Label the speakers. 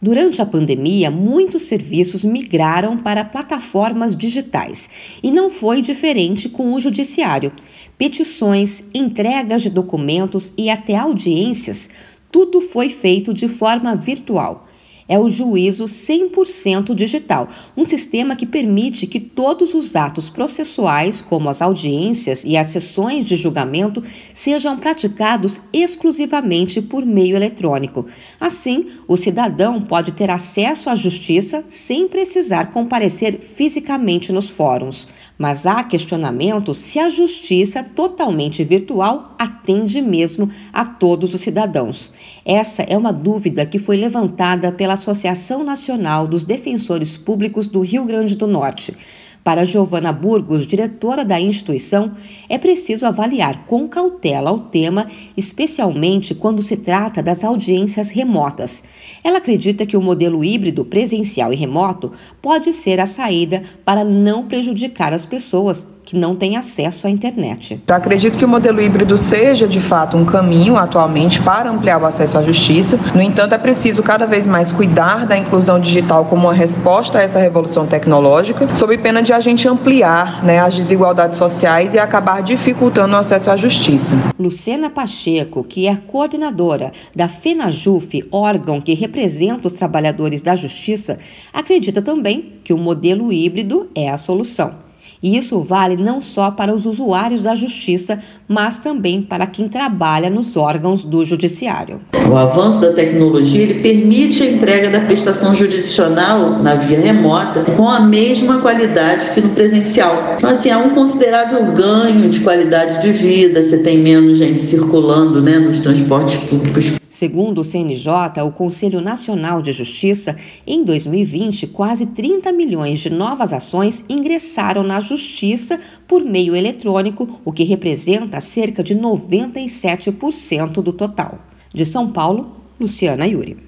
Speaker 1: Durante a pandemia, muitos serviços migraram para plataformas digitais e não foi diferente com o Judiciário. Petições, entregas de documentos e até audiências, tudo foi feito de forma virtual é o juízo 100% digital, um sistema que permite que todos os atos processuais, como as audiências e as sessões de julgamento, sejam praticados exclusivamente por meio eletrônico. Assim, o cidadão pode ter acesso à justiça sem precisar comparecer fisicamente nos fóruns. Mas há questionamento se a justiça totalmente virtual atende mesmo a todos os cidadãos. Essa é uma dúvida que foi levantada pela Associação Nacional dos Defensores Públicos do Rio Grande do Norte. Para Giovana Burgos, diretora da instituição, é preciso avaliar com cautela o tema, especialmente quando se trata das audiências remotas. Ela acredita que o modelo híbrido presencial e remoto pode ser a saída para não prejudicar as pessoas que não têm acesso à internet.
Speaker 2: Eu acredito que o modelo híbrido seja, de fato, um caminho atualmente para ampliar o acesso à justiça. No entanto, é preciso cada vez mais cuidar da inclusão digital como uma resposta a essa revolução tecnológica, sob pena de a gente ampliar né, as desigualdades sociais e acabar dificultando o acesso à justiça.
Speaker 1: Lucena Pacheco, que é coordenadora da FENAJUF, órgão que representa os trabalhadores da justiça, acredita também que o modelo híbrido é a solução. E isso vale não só para os usuários da justiça, mas também para quem trabalha nos órgãos do judiciário.
Speaker 3: O avanço da tecnologia ele permite a entrega da prestação jurisdicional na via remota com a mesma qualidade que no presencial. Então, assim, há um considerável ganho de qualidade de vida, você tem menos gente circulando né, nos transportes públicos
Speaker 1: Segundo o CNJ, o Conselho Nacional de Justiça, em 2020, quase 30 milhões de novas ações ingressaram na Justiça por meio eletrônico, o que representa cerca de 97% do total. De São Paulo, Luciana Yuri.